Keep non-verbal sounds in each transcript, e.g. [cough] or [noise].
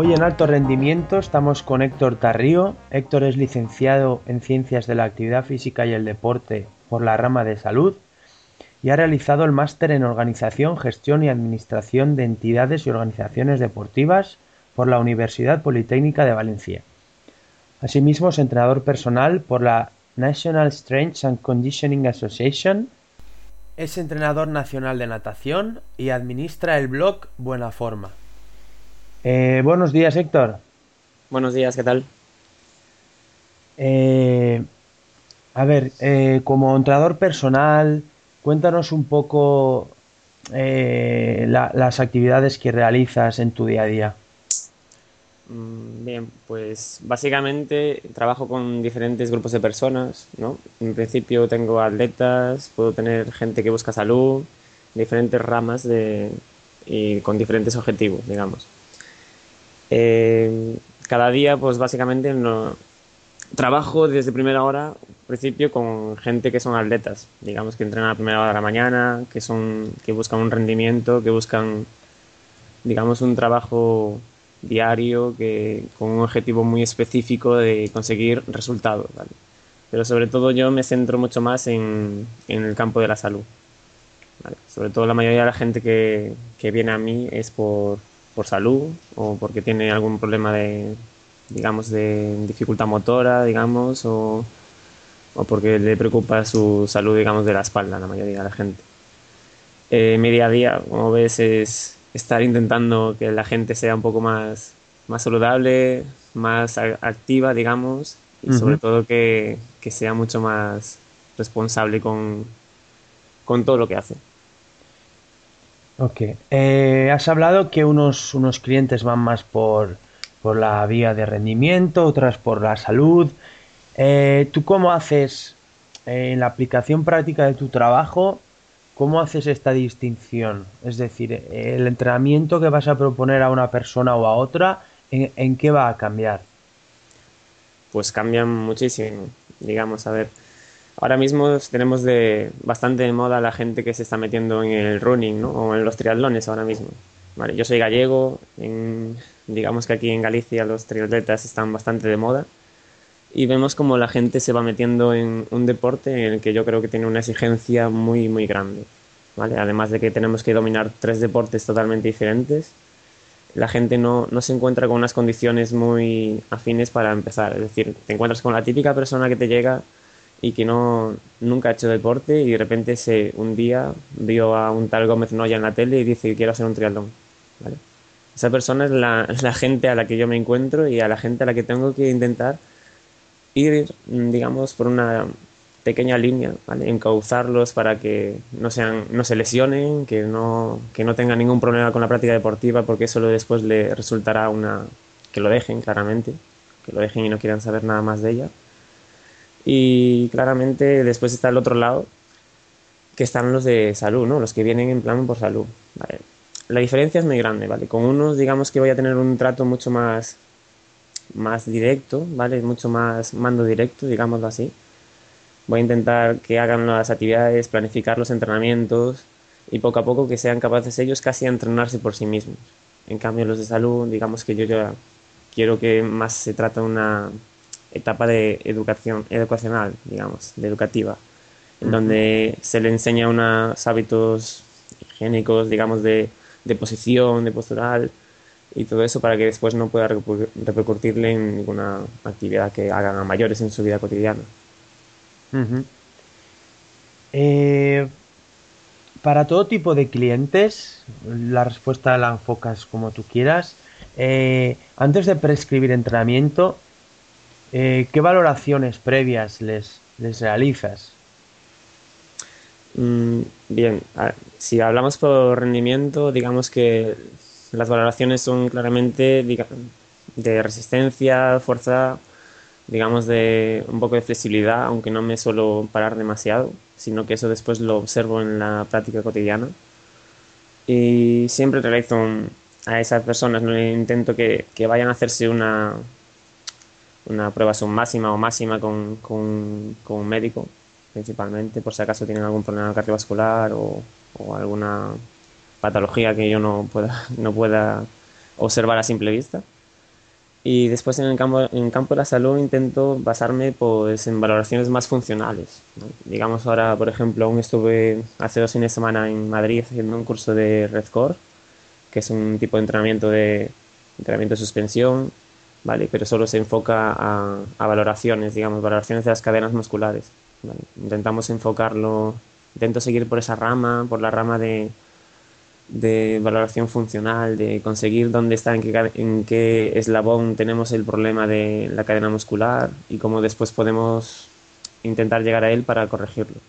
Hoy en alto rendimiento estamos con Héctor Tarrío. Héctor es licenciado en Ciencias de la Actividad Física y el Deporte por la rama de salud y ha realizado el máster en Organización, Gestión y Administración de Entidades y Organizaciones Deportivas por la Universidad Politécnica de Valencia. Asimismo es entrenador personal por la National Strength and Conditioning Association. Es entrenador nacional de natación y administra el blog Buena Forma. Eh, buenos días, Héctor. Buenos días, ¿qué tal? Eh, a ver, eh, como entrenador personal, cuéntanos un poco las actividades que realizas en tu día a día. Mm, bien, pues básicamente trabajo con diferentes grupos de personas, ¿no? En principio tengo atletas, puedo tener gente que busca salud, diferentes ramas de, y con diferentes objetivos, digamos. Eh, cada día, pues básicamente trabajo desde primera hora, principio, con gente que son atletas, digamos que entrenan a primera hora de la mañana, que, son, que buscan un rendimiento, que buscan, digamos, un trabajo diario que, con un objetivo muy específico de conseguir resultados. Pero sobre todo yo me centro mucho más en, en el campo de la salud. Sobre todo la mayoría de la gente que, que viene a mí es por, por salud o porque tiene algún problema de, digamos, de dificultad motora, digamos, o, o porque le preocupa su salud, digamos, de la espalda, la mayoría de la gente. Eh, mi día a día, como ves, es estar intentando que la gente sea un poco más, más saludable, más activa, digamos, y sobre todo que, que, sea mucho más responsable con, con todo lo que hace. Ok. Eh, has hablado que unos, unos clientes van más por, por la vía de rendimiento, otras por la salud. Eh, ¿Tú cómo haces eh, en la aplicación práctica de tu trabajo? ¿Cómo haces esta distinción? Es decir, el entrenamiento que vas a proponer a una persona o a otra, ¿en, en qué va a cambiar? Pues cambian muchísimo. Digamos, a ver, Ahora mismo tenemos de bastante de moda la gente que se está metiendo en el running ¿no? o en los triatlones ahora mismo. Vale, yo soy gallego, digamos que aquí en Galicia los triatletas están bastante de moda y vemos como la gente se va metiendo en un deporte en el que yo creo que tiene una exigencia muy muy grande. ¿vale? Además de que tenemos que dominar tres deportes totalmente diferentes, la gente no, no se encuentra con unas condiciones muy afines para empezar. Es decir, te encuentras con la típica persona que te llega y que no nunca ha hecho deporte y de repente se, un día vio a un tal Gómez Noya en la tele y dice que quiero hacer un triatlón. ¿vale? Esa persona es la, [laughs] la, gente a la que yo me encuentro y a la gente a la que tengo que intentar ir, digamos, por una pequeña línea, ¿vale? encauzarlos para que no, sean, no se lesionen, que no, que no tengan ningún problema con la práctica deportiva, porque eso después le resultará una... que lo dejen, claramente, que lo dejen y no quieran saber nada más de ella y claramente después está el otro lado, que están los de salud, ¿no? Los que vienen en plan por salud. La diferencia es muy grande, ¿vale? Con unos digamos que voy a tener un trato mucho más, más directo, ¿vale? Mucho más mando directo, digámoslo así. Voy a intentar que hagan las actividades, planificar los entrenamientos y poco a poco que sean capaces ellos casi a entrenarse por sí mismos. En cambio, los de salud, digamos que yo ya quiero que más se trata una etapa de educación educacional, digamos, de educativa, en donde se le enseña unos hábitos higiénicos, digamos, de, de, posición, de postural y todo eso para que después no pueda repercutirle en ninguna actividad que hagan a mayores en su vida cotidiana. Eh, para todo tipo de clientes, la respuesta la enfocas como tú quieras. Eh, antes de prescribir entrenamiento, eh, ¿qué valoraciones previas les, realizas? Mm, bien, si hablamos por rendimiento, digamos que las valoraciones son claramente de resistencia, fuerza, digamos de un poco de flexibilidad, aunque no me suelo parar demasiado, sino que eso después lo observo en la práctica cotidiana. y siempre realizo a esas personas, ¿no? intento que, que, vayan a hacerse una, una prueba máxima o máxima con, con, con, un médico, principalmente, por si acaso tienen algún problema cardiovascular o, o alguna patología que yo no pueda, [laughs] no pueda observar a simple vista. Y después en el campo, en el campo de la salud intento basarme pues, en valoraciones más funcionales. Digamos ahora, por ejemplo, aún estuve hace dos fines de semana en Madrid haciendo un curso de RedCore, que es un tipo de entrenamiento de, entrenamiento de suspensión, ¿vale? pero solo se enfoca a, valoraciones, digamos, valoraciones de las cadenas musculares. Intentamos enfocarlo, intento seguir por esa rama, por la rama de, de valoración funcional, de conseguir dónde está, en qué, en qué eslabón tenemos el problema de la cadena muscular y cómo después podemos intentar llegar a él para corregirlo.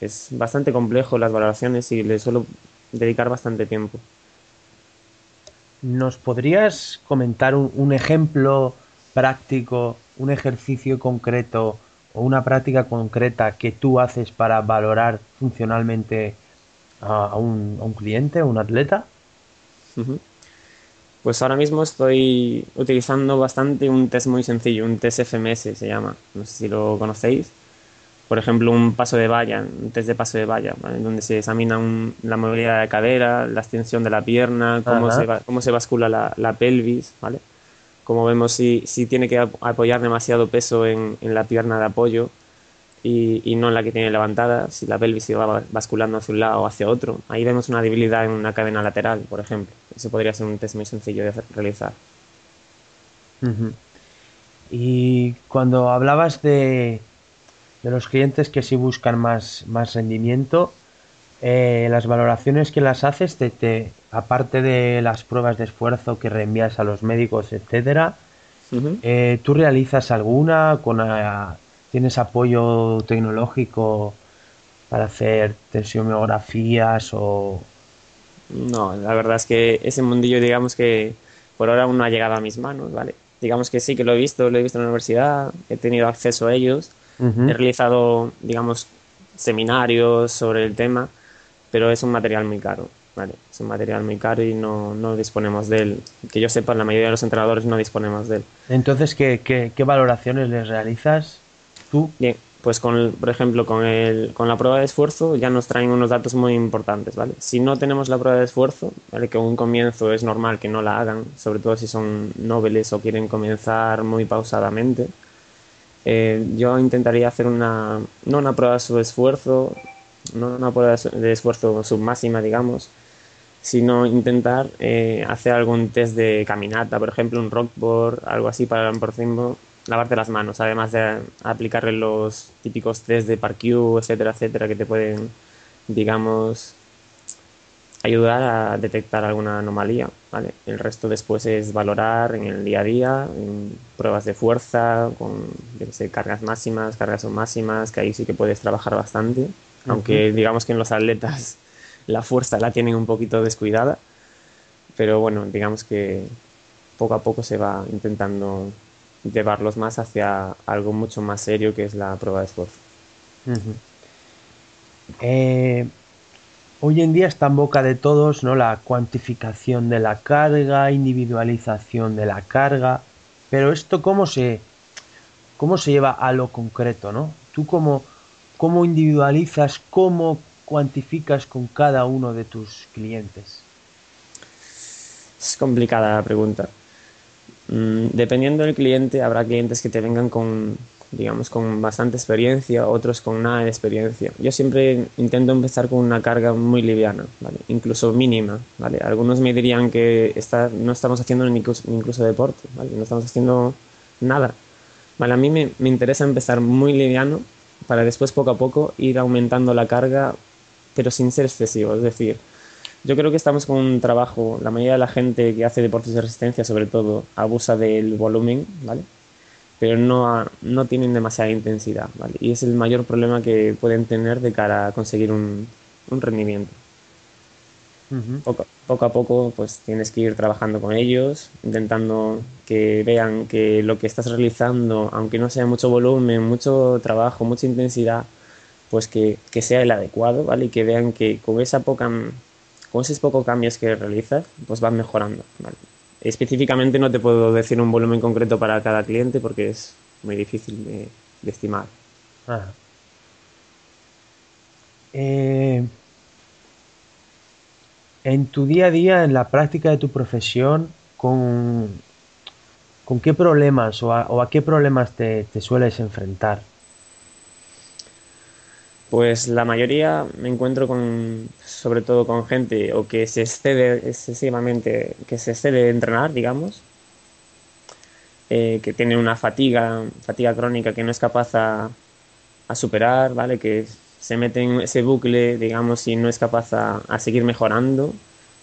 Es bastante complejo las valoraciones y le suelo dedicar bastante tiempo. ¿Nos podrías comentar un, ejemplo práctico, un ejercicio concreto o una práctica concreta que tú haces para valorar funcionalmente a, un, a un, cliente, a un atleta? Pues ahora mismo estoy utilizando bastante un test muy sencillo, un test FMS se llama, no sé si lo conocéis. Por ejemplo, un paso de valla, un test de paso de valla, donde se examina la movilidad de la cadera, la extensión de la pierna, cómo, se, cómo se bascula la, la, pelvis, ¿vale? Como vemos si, si tiene que apoyar demasiado peso en, en la pierna de apoyo, y, no en la que tiene levantada, si la pelvis se va basculando hacia un lado o hacia otro. Ahí vemos una debilidad en una cadena lateral, por ejemplo. Eso podría ser un test muy sencillo de realizar. Y cuando hablabas de, de, los clientes que sí buscan más, más rendimiento, eh, las valoraciones que las haces, te, te, aparte de las pruebas de esfuerzo que reenvías a los médicos, etcétera, eh, ¿tú realizas alguna con ¿Tienes apoyo tecnológico para hacer tensiomiografías o...? No, la verdad es que ese mundillo, digamos que por ahora aún no ha llegado a mis manos, ¿vale? Digamos que sí que lo he visto, lo he visto en la universidad, he tenido acceso a ellos, he realizado, digamos, seminarios sobre el tema, pero es un material muy caro, ¿vale? Es un material muy caro y no, no disponemos de él. Que yo sepa, la mayoría de los entrenadores no disponemos de él. Entonces, ¿qué, qué, qué valoraciones les realizas? Bien, pues con, por ejemplo, con, el, con la prueba de esfuerzo ya nos traen unos datos muy importantes, ¿vale? Si no tenemos la prueba de esfuerzo, ¿vale? Que un comienzo es normal que no la hagan, sobre todo si son nobles o quieren comenzar muy pausadamente, eh, yo intentaría hacer una, no una prueba de esfuerzo, no una prueba de esfuerzo submáxima, digamos, sino intentar eh, hacer algún test de caminata, por ejemplo, un rockboard, algo así para, por ejemplo, lavarte las manos, además de aplicarle los típicos test de ParQ, etcétera, etcétera, que te pueden, digamos, ayudar a detectar alguna anomalía. ¿vale? El resto después es valorar en el día a día, en pruebas de fuerza, con cargas máximas, cargas máximas, que ahí sí que puedes trabajar bastante, aunque digamos que en los atletas la fuerza la tienen un poquito descuidada, pero bueno, digamos que poco a poco se va intentando llevarlos más hacia algo mucho más serio que es la prueba de esfuerzo. Eh, hoy en día está en boca de todos ¿no? la cuantificación de la carga, individualización de la carga, pero esto cómo se, cómo se lleva a lo concreto, ¿no? Tú cómo, cómo individualizas, cómo cuantificas con cada uno de tus clientes. Es complicada la pregunta. Mm, dependiendo del cliente, habrá clientes que te vengan con, digamos, con bastante experiencia, otros con nada de experiencia. Yo siempre intento empezar con una carga muy liviana, incluso mínima. ¿vale? Algunos me dirían que está, no estamos haciendo incluso, incluso deporte, ¿vale? no estamos haciendo nada. Vale, a mí me, me interesa empezar muy liviano para después poco a poco ir aumentando la carga, pero sin ser excesivo. Es decir, yo creo que estamos con un trabajo, la mayoría de la gente que hace deportes de resistencia sobre todo abusa del volumen, ¿vale? Pero no, no tienen demasiada intensidad, ¿vale? Y es el mayor problema que pueden tener de cara a conseguir un, un rendimiento. poco, poco, a poco pues tienes que ir trabajando con ellos, intentando que vean que lo que estás realizando, aunque no sea mucho volumen, mucho trabajo, mucha intensidad, pues que, que sea el adecuado, ¿vale? Y que vean que con esa poca con esos pocos cambios que realizas, pues vas mejorando. Específicamente no te puedo decir un volumen concreto para cada cliente porque es muy difícil de, estimar. Eh, en tu día a día, en la práctica de tu profesión, ¿con, con qué problemas o a, qué problemas te, sueles enfrentar? Pues la mayoría me encuentro con, sobre todo con gente o que se excede excesivamente, que se excede de entrenar, digamos, eh, que tiene una fatiga, fatiga crónica que no es capaz a, superar, ¿vale? Que se mete en ese bucle, digamos, y no es capaz a, seguir mejorando.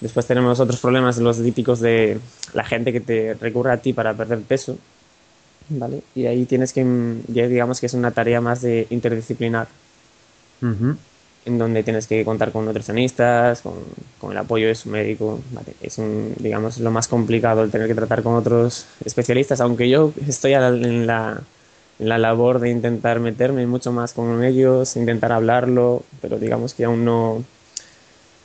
Después tenemos otros problemas, los típicos de la gente que te recurre a ti para perder peso, ¿vale? Y ahí tienes que, ya digamos que es una tarea más de interdisciplinar, en donde tienes que contar con nutricionistas, con, con el apoyo de su médico. Es un, digamos, lo más complicado el tener que tratar con otros especialistas, aunque yo estoy en la la labor de intentar meterme mucho más con ellos, intentar hablarlo, pero digamos que aún no,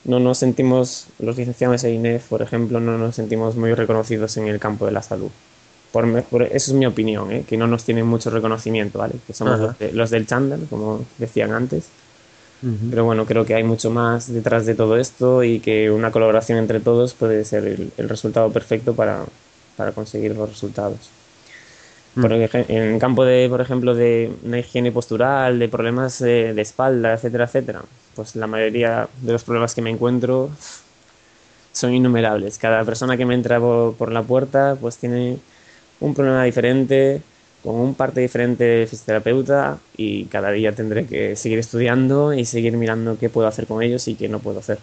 no nos sentimos, los licenciados de INEF, por ejemplo, no nos sentimos muy reconocidos en el campo de la salud. Por, eso es mi opinión, ¿eh? que no nos tienen mucho reconocimiento, ¿vale? Que somos los, del chándal, como decían antes. Pero bueno, creo que hay mucho más detrás de todo esto y que una colaboración entre todos puede ser el, el resultado perfecto para, para conseguir los resultados. Mm. en el campo de, por ejemplo, de una higiene postural, de problemas de, espalda, etcétera, etcétera, pues la mayoría de los problemas que me encuentro son innumerables. Cada persona que me entra por, la puerta pues tiene un problema diferente, con un parte diferente de fisioterapeuta y cada día tendré que seguir estudiando y seguir mirando qué puedo hacer con ellos y qué no puedo hacer.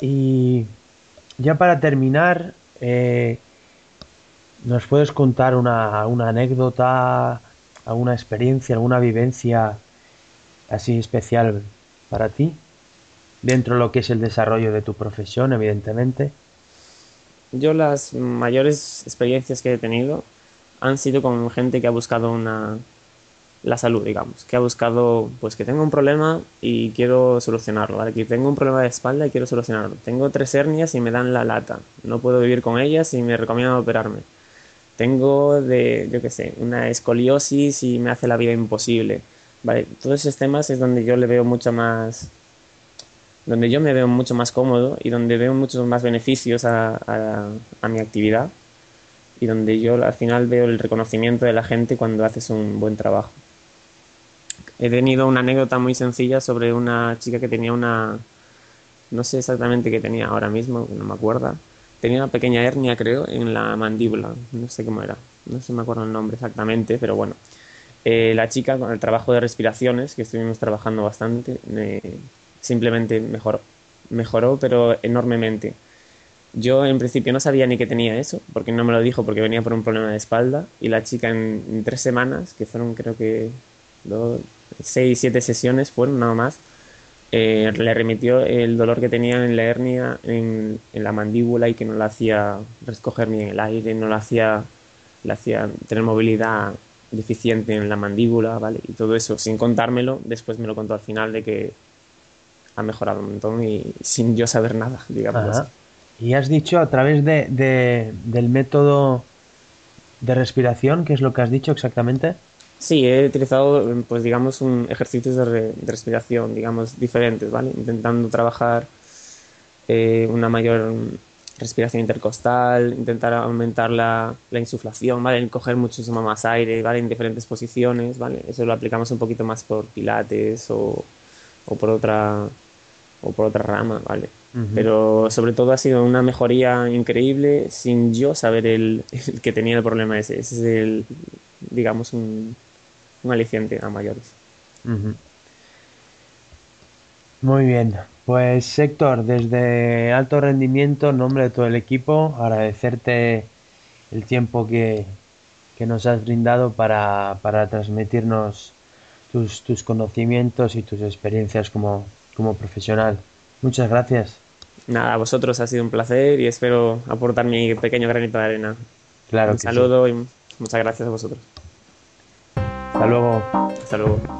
Y ya para terminar, eh, ¿Nos puedes contar una, anécdota, alguna experiencia, alguna vivencia así especial para ti? Dentro de lo que es el desarrollo de tu profesión, evidentemente. Yo las mayores experiencias que he tenido han sido con gente que ha buscado una la salud, digamos, que ha buscado pues que tengo un problema y quiero solucionarlo, ¿vale? Que tengo un problema de espalda y quiero solucionarlo. Tengo tres hernias y me dan la lata. No puedo vivir con ellas y me recomiendan operarme tengo de, yo qué sé, una escoliosis y me hace la vida imposible. Vale, todos esos temas es donde yo le veo mucho más, donde yo me veo mucho más cómodo y donde veo muchos más beneficios a, a, mi actividad y donde yo al final veo el reconocimiento de la gente cuando haces un buen trabajo. He tenido una anécdota muy sencilla sobre una chica que tenía una, no sé exactamente qué tenía ahora mismo, no me acuerdo, tenía una pequeña hernia, creo, en la mandíbula. No sé cómo era. No sé, me acuerdo el nombre exactamente, pero bueno. Eh, la chica, con el trabajo de respiraciones, que estuvimos trabajando bastante, simplemente mejoró. Mejoró, pero enormemente. Yo en principio no sabía ni que tenía eso, porque no me lo dijo, porque venía por un problema de espalda. Y la chica en, tres semanas, que fueron creo que dos, seis, siete sesiones, fueron nada más, eh, le remitió el dolor que tenía en la hernia, en, la mandíbula y que no la hacía recoger bien el aire, no la hacía, le hacía tener movilidad deficiente en la mandíbula, ¿vale? Y todo eso, sin contármelo, después me lo contó al final de que ha mejorado un montón y sin yo saber nada, digamos. Y has dicho a través de, del método de respiración, ¿qué es lo que has dicho exactamente? Sí, he utilizado, pues digamos, un ejercicios de, respiración, digamos, diferentes, ¿vale? Intentando trabajar eh, una mayor respiración intercostal, intentar aumentar la, la, insuflación, ¿vale? Coger muchísimo más aire, ¿vale? En diferentes posiciones, ¿vale? Eso lo aplicamos un poquito más por pilates o, o por otra o por otra rama, ¿vale? Pero sobre todo ha sido una mejoría increíble sin yo saber el, el que tenía el problema ese. Ese es el, digamos, un, un aliciente a mayores. Muy bien, pues Héctor, desde alto rendimiento, en nombre de todo el equipo, agradecerte el tiempo que, nos has brindado para, transmitirnos tus, tus, conocimientos y tus experiencias como, como profesional. Muchas gracias. Nada, a vosotros ha sido un placer y espero aportar mi pequeño granito de arena. Claro. Un saludo y muchas gracias a vosotros. Hasta luego. Hasta luego.